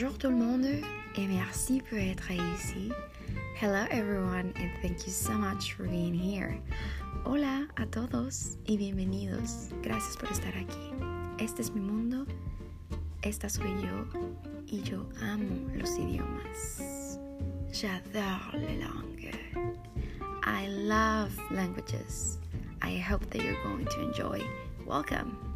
Bonjour tout le monde et merci pour être ici. Hello everyone and thank you so much for being here. Hola a todos y bienvenidos. Gracias por estar aquí. Este es mi mundo, esta soy yo y yo amo los idiomas. J'adore les langues. I love languages. I hope that you're going to enjoy. Welcome.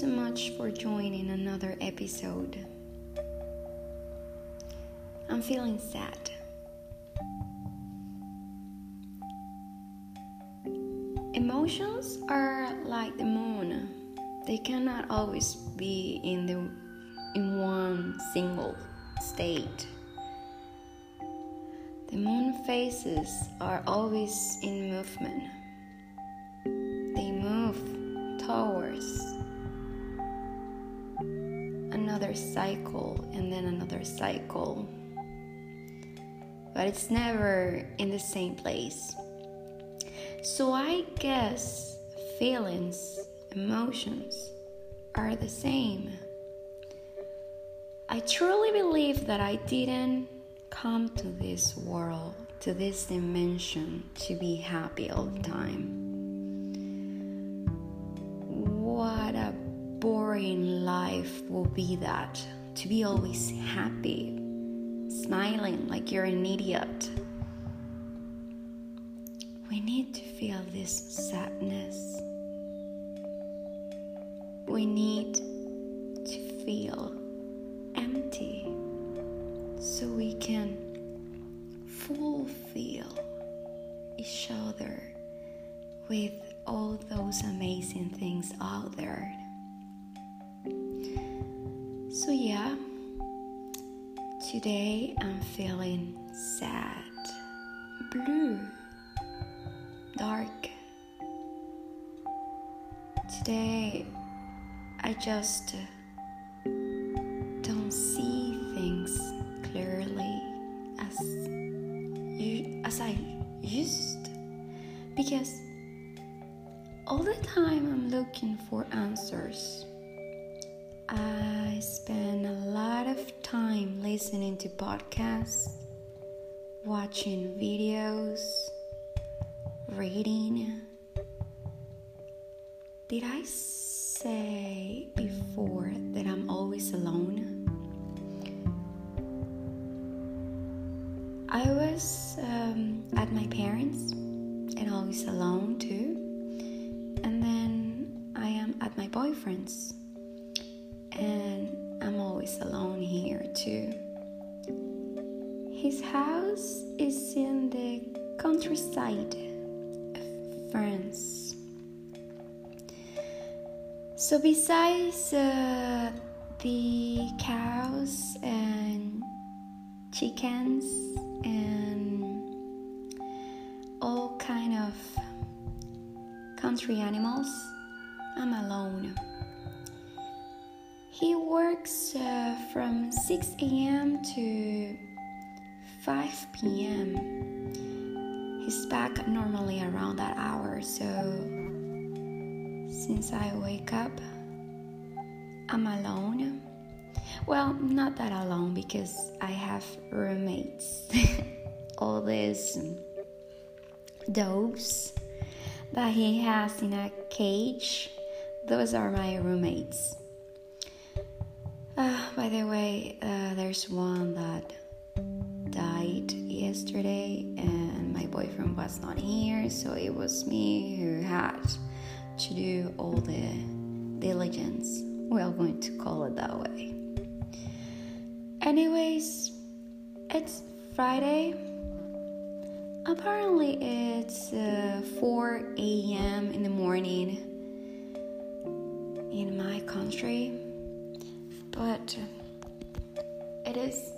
So much for joining another episode. I'm feeling sad. Emotions are like the moon. They cannot always be in the in one single state. The moon phases are always in movement cycle. But it's never in the same place. So I guess feelings, emotions are the same. I truly believe that I didn't come to this world, to this dimension, to be happy all the time. What a boring life will be that to be always happy, smiling like you're an idiot. We need to feel this sadness. We need to feel empty so we can fulfill each other with all those amazing things out there. So, yeah, today I'm feeling sad, blue, dark. Today I just don't see things clearly as you as I used because all the time I'm looking for answers. I spend a lot of time listening to podcasts, watching videos, reading. Did I say before that I'm always alone? I was um, at my parents' and always alone too. And then I am at my boyfriend's alone here too. His house is in the countryside of France. So, besides uh, the cows and chickens and all kind of country animals, I'm alone. He works uh, from 6 a.m. to 5 p.m. He's back normally around that hour, so since I wake up, I'm alone. Well, not that alone because I have roommates. All these doves that he has in a cage, those are my roommates. By the way, uh, there's one that died yesterday, and my boyfriend was not here, so it was me who had to do all the diligence. We're going to call it that way. Anyways, it's Friday. Apparently, it's uh, 4 a.m. in the morning in my country, but it is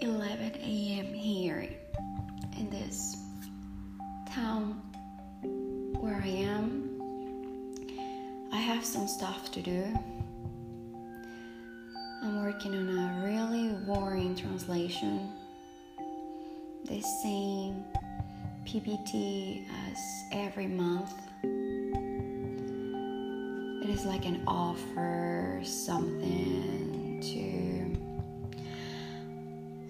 11 a.m. here in this town where I am. I have some stuff to do. I'm working on a really boring translation the same PPT as every month. Is like an offer, something to,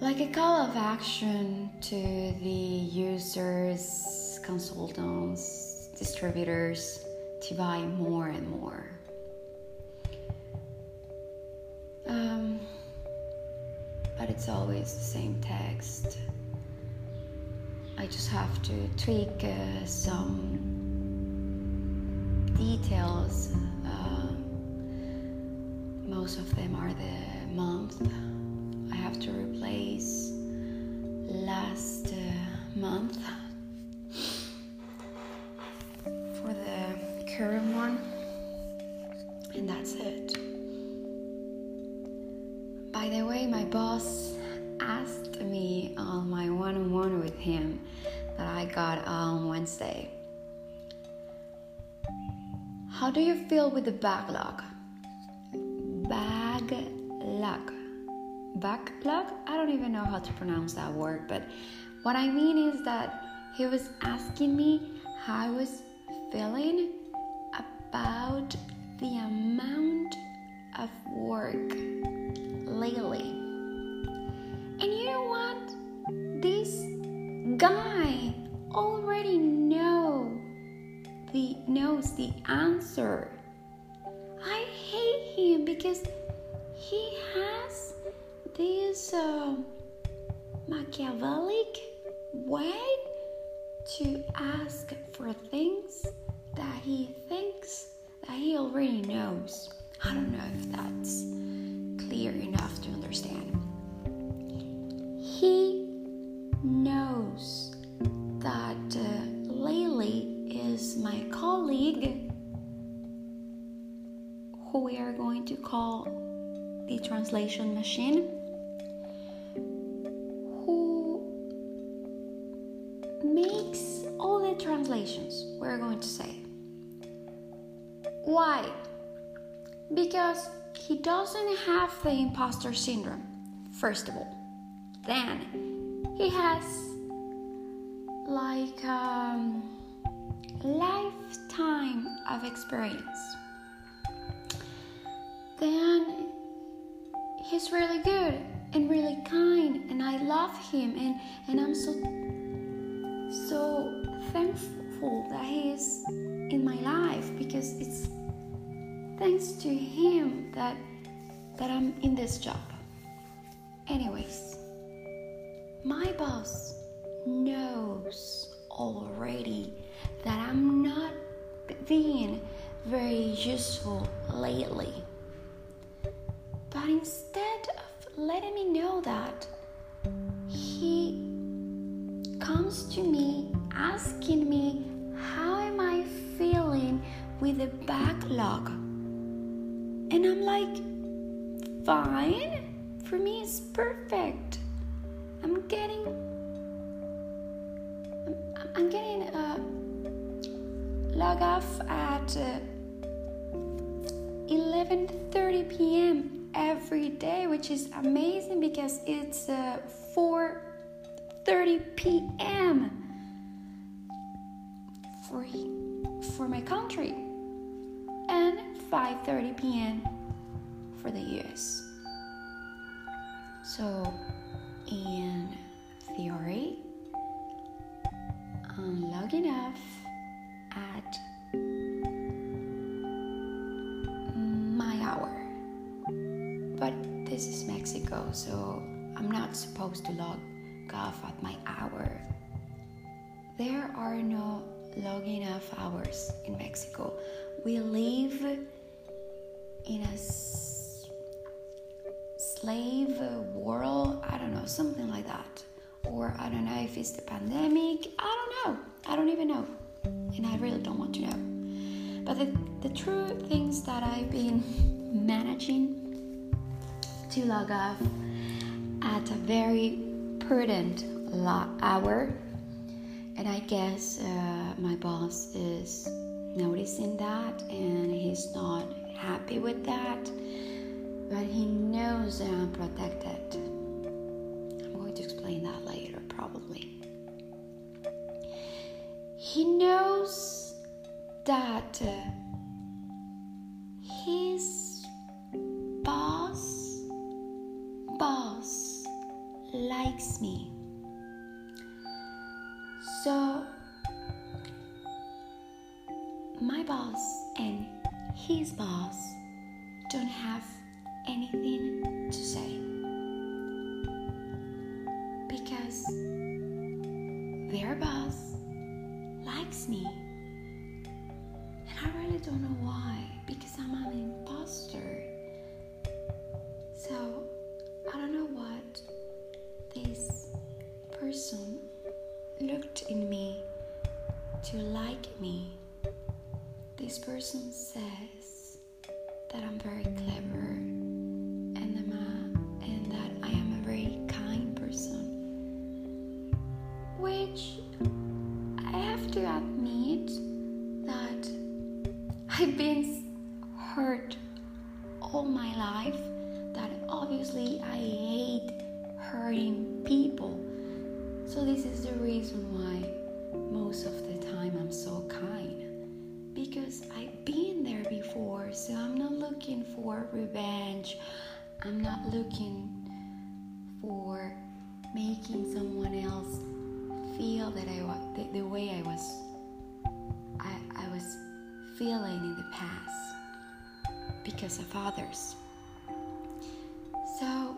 like a call of action to the users, consultants, distributors to buy more and more. Um, but it's always the same text. I just have to tweak uh, some details. Most of them are the month. I have to replace last uh, month for the current one, and that's it. By the way, my boss asked me on my one on one with him that I got on Wednesday. How do you feel with the backlog? Backlog. Backlog? I don't even know how to pronounce that word, but what I mean is that he was asking me how I was feeling to ask for things that he thinks that he already knows. I don't know if that's clear enough to understand. He knows that uh, Laylee is my colleague, who we are going to call the translation machine, translations, we're going to say. Why? Because he doesn't have the imposter syndrome, first of all. Then he has like um, lifetime of experience. Then he's really good and really kind, and I love him, and and I'm so so thankful that he is in my life because it's thanks to him that that I'm in this job. Anyways, my boss knows already that I'm not being very useful lately. But instead of letting me know that, he comes to me asking me how am I feeling with the backlog. And I'm like, fine. For me, it's perfect. I'm getting, I'm, getting a log off at uh, 11:30 p.m. every day, which is amazing because it's uh, 4:30 p.m. for for my country and 5:30 p.m. for the US. So, in theory, I'm logging off at my hour. But this is Mexico, so I'm not supposed to log off at my hour. There are no logging off hours in Mexico. We live in a slave world, I don't know, something like that. Or I don't know if it's the pandemic, I don't know. I don't even know. And I really don't want to know. But the, the true things that I've been managing to log off at a very prudent hour. And I guess uh, my boss is noticing that and he's not happy with that, but he knows that I'm protected. I'm going to explain that later, probably. He knows that uh, his boss boss likes me he's boss. the, the way I was, I, I was feeling in the past because of others. So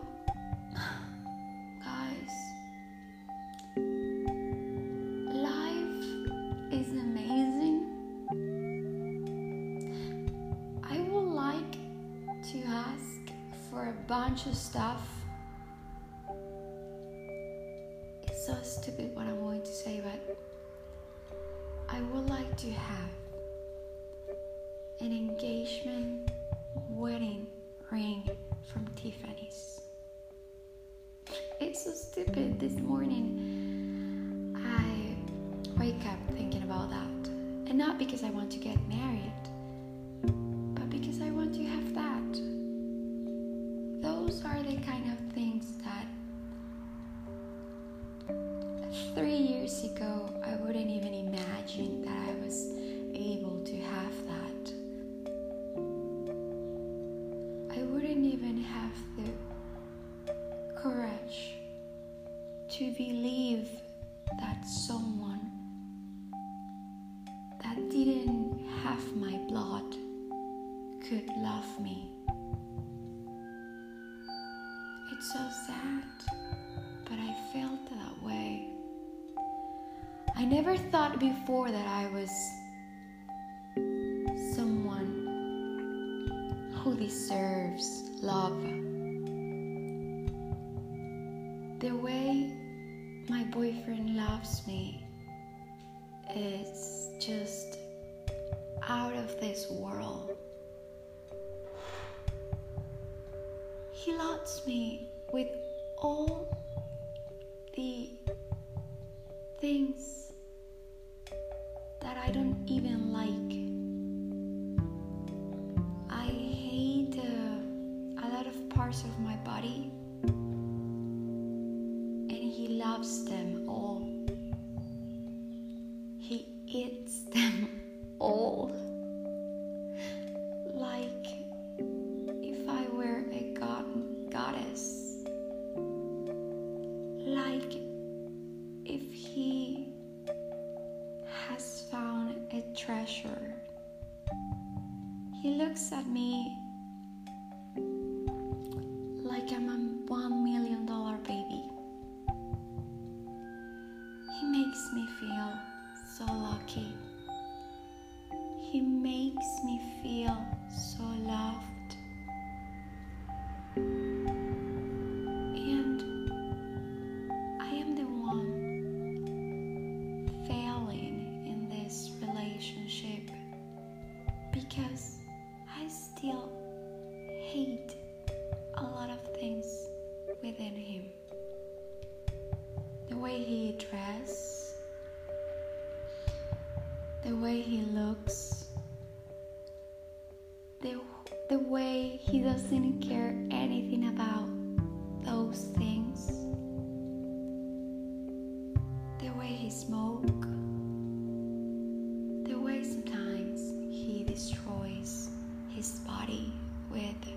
those are the kind of things that three years ago I wouldn't even imagine that I was able to have that. I wouldn't even have the courage to believe that someone that didn't have my blood could love me. so sad, but I felt that way. I never thought before that I was someone who deserves love. The way my boyfriend loves me is just out of this world. He loves me with all the things that I don't even body with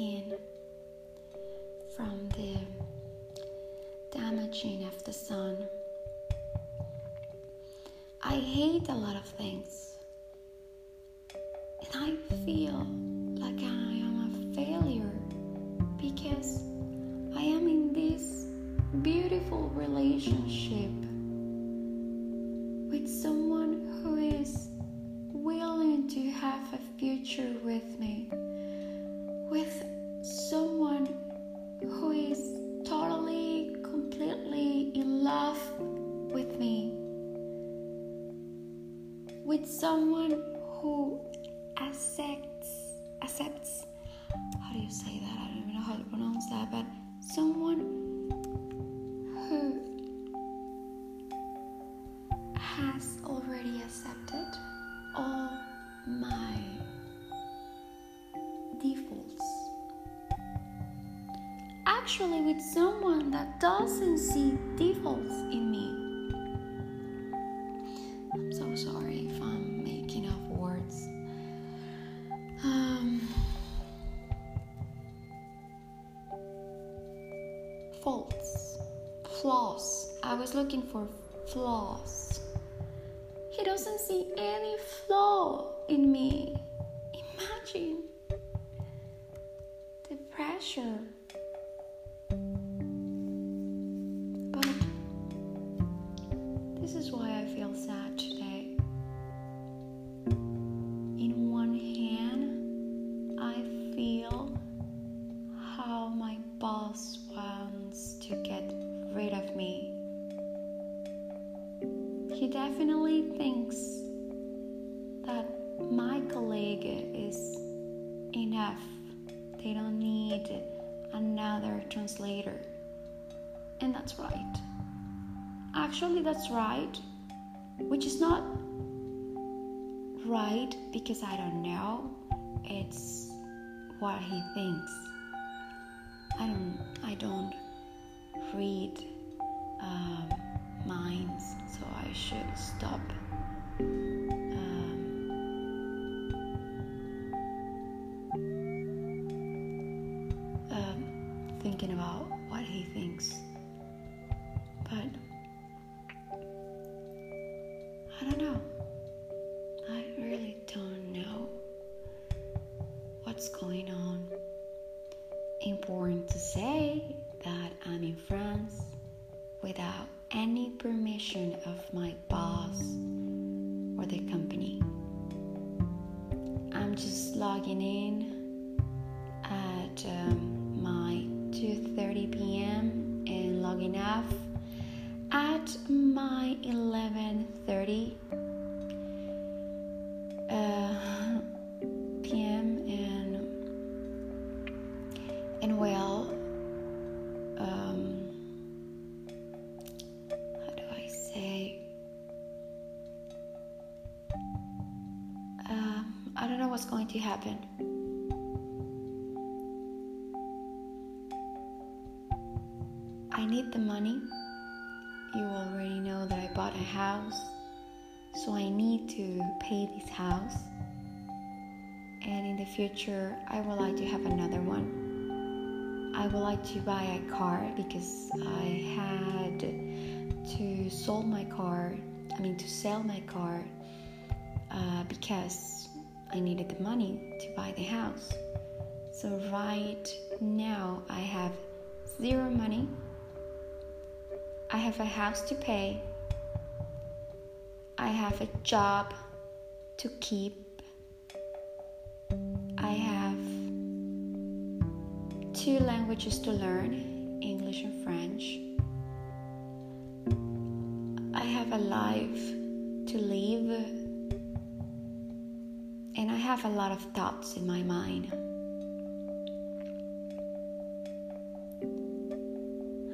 skin from the damaging of the sun. I hate a lot of things, and I feel like I am a failure because I am in this beautiful relationship has already accepted all my defaults. Actually, with someone that doesn't see defaults in me. Boss wants to get rid of me. He definitely thinks that my colleague is enough. They don't need another translator. And that's right. Actually, that's right, which is not right because I don't know. It's what he thinks. I don't. I don't read um, minds, so I should stop. Um, um, thinking about what he thinks, but I don't know. I really don't know what's going on. Important to say that I'm in France without any permission of my boss or the company. I'm just logging in You already know that I bought a house, so I need to pay this house. And in the future, I would like to have another one. I would like to buy a car because I had to sell my car. I mean, to sell my car uh, because I needed the money to buy the house. So right now I have zero money I have a house to pay. I have a job to keep. I have two languages to learn English and French. I have a life to live, and I have a lot of thoughts in my mind.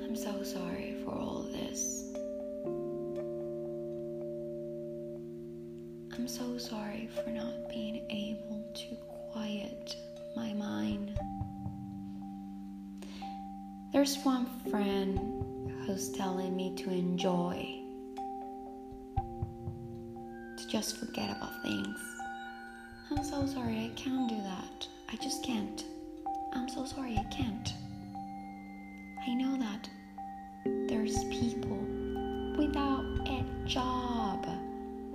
I'm so sorry for all this. I'm so sorry for not being able to quiet my mind. There's one friend who's telling me to enjoy, to just forget about things. I'm so sorry, I can't do that. I just can't. I'm so sorry, I can't.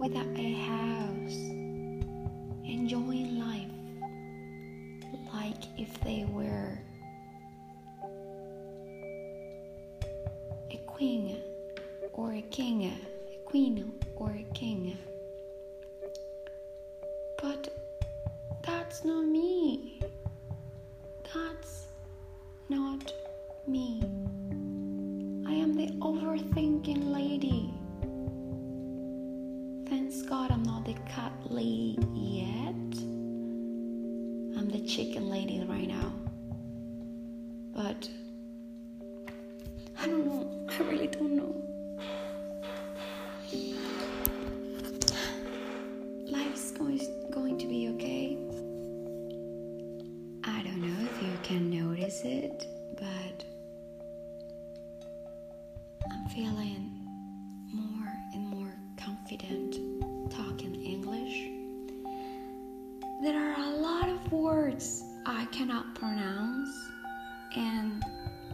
Without a house, enjoying life like if they were a queen or a king, a queen or a king. And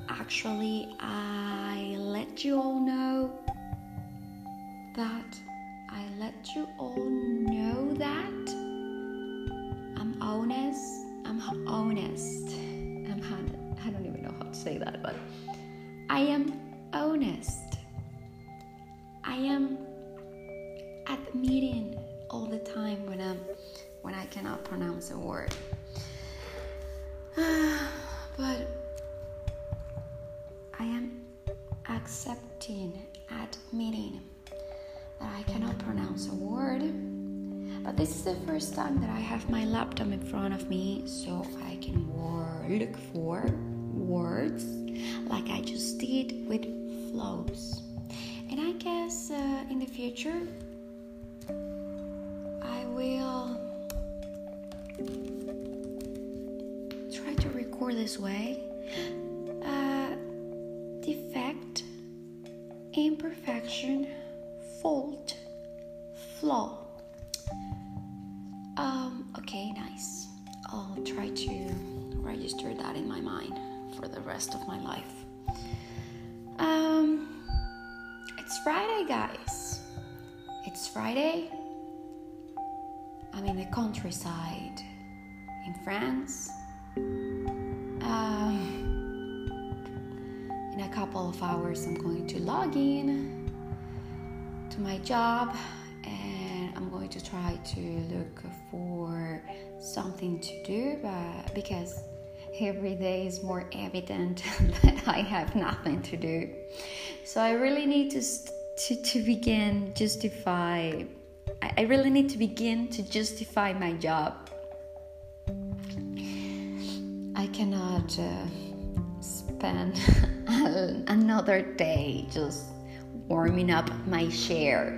actually, I let you all know that I let you all know that I'm honest. I'm honest. I'm I don't even know how to say that, but I am honest. I am admitting all the time when I'm when I cannot pronounce a word. The first time that I have my laptop in front of me so I can look for words like I just did with flows. And I guess uh, in the future I will try to record this way. Uh, defect, imperfection, fault, flaw. Rest of my life. Um, it's Friday, guys. It's Friday. I'm in the countryside in France. Um, in a couple of hours, I'm going to log in to my job and I'm going to try to look for something to do but because every day is more evident that I have nothing to do. So I really need to to, to begin justify I really need to begin to justify my job. I cannot uh, spend another day just warming up my chair.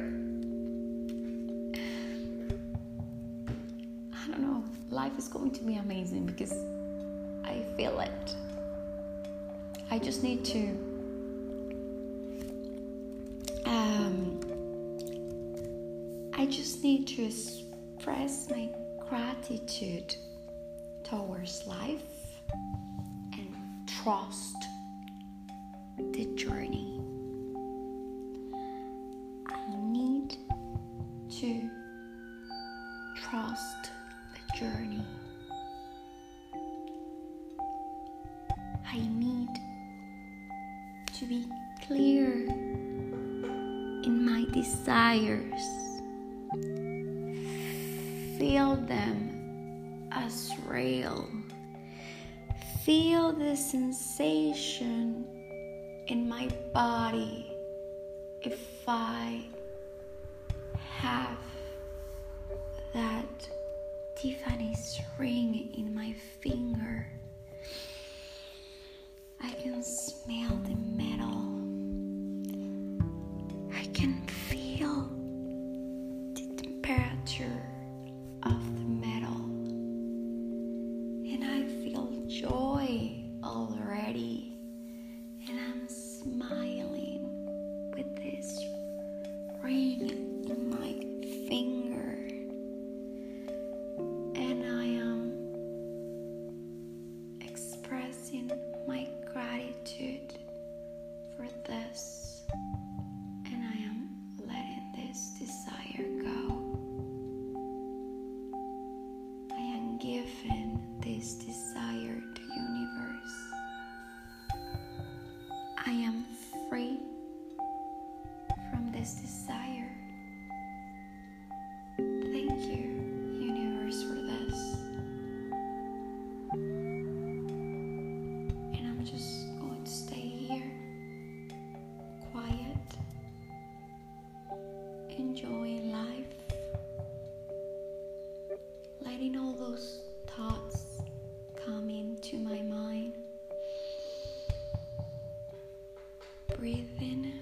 I don't know, life is going to be amazing because I feel it. I just need to um, I just need to express my gratitude towards life and trust the journey. I need to be clear in my desires. Feel them as real. Feel the sensation in my body if I have that divine. breathe in.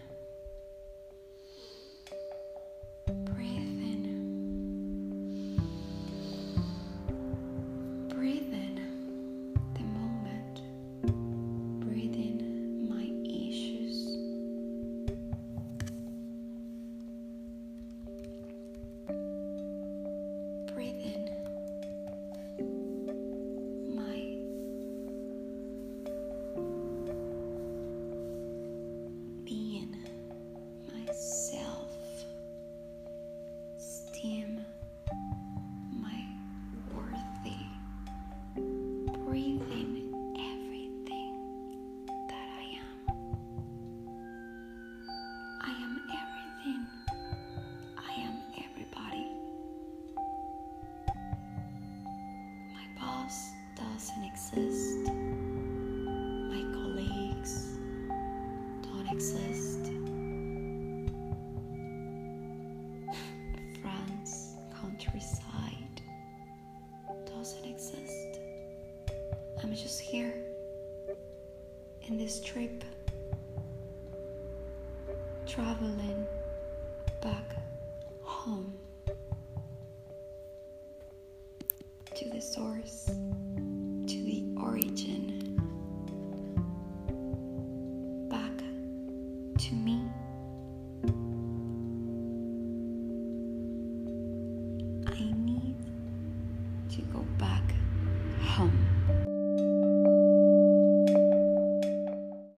exist. My colleagues don't exist. France, countryside doesn't exist. I'm just here in this trip, traveling back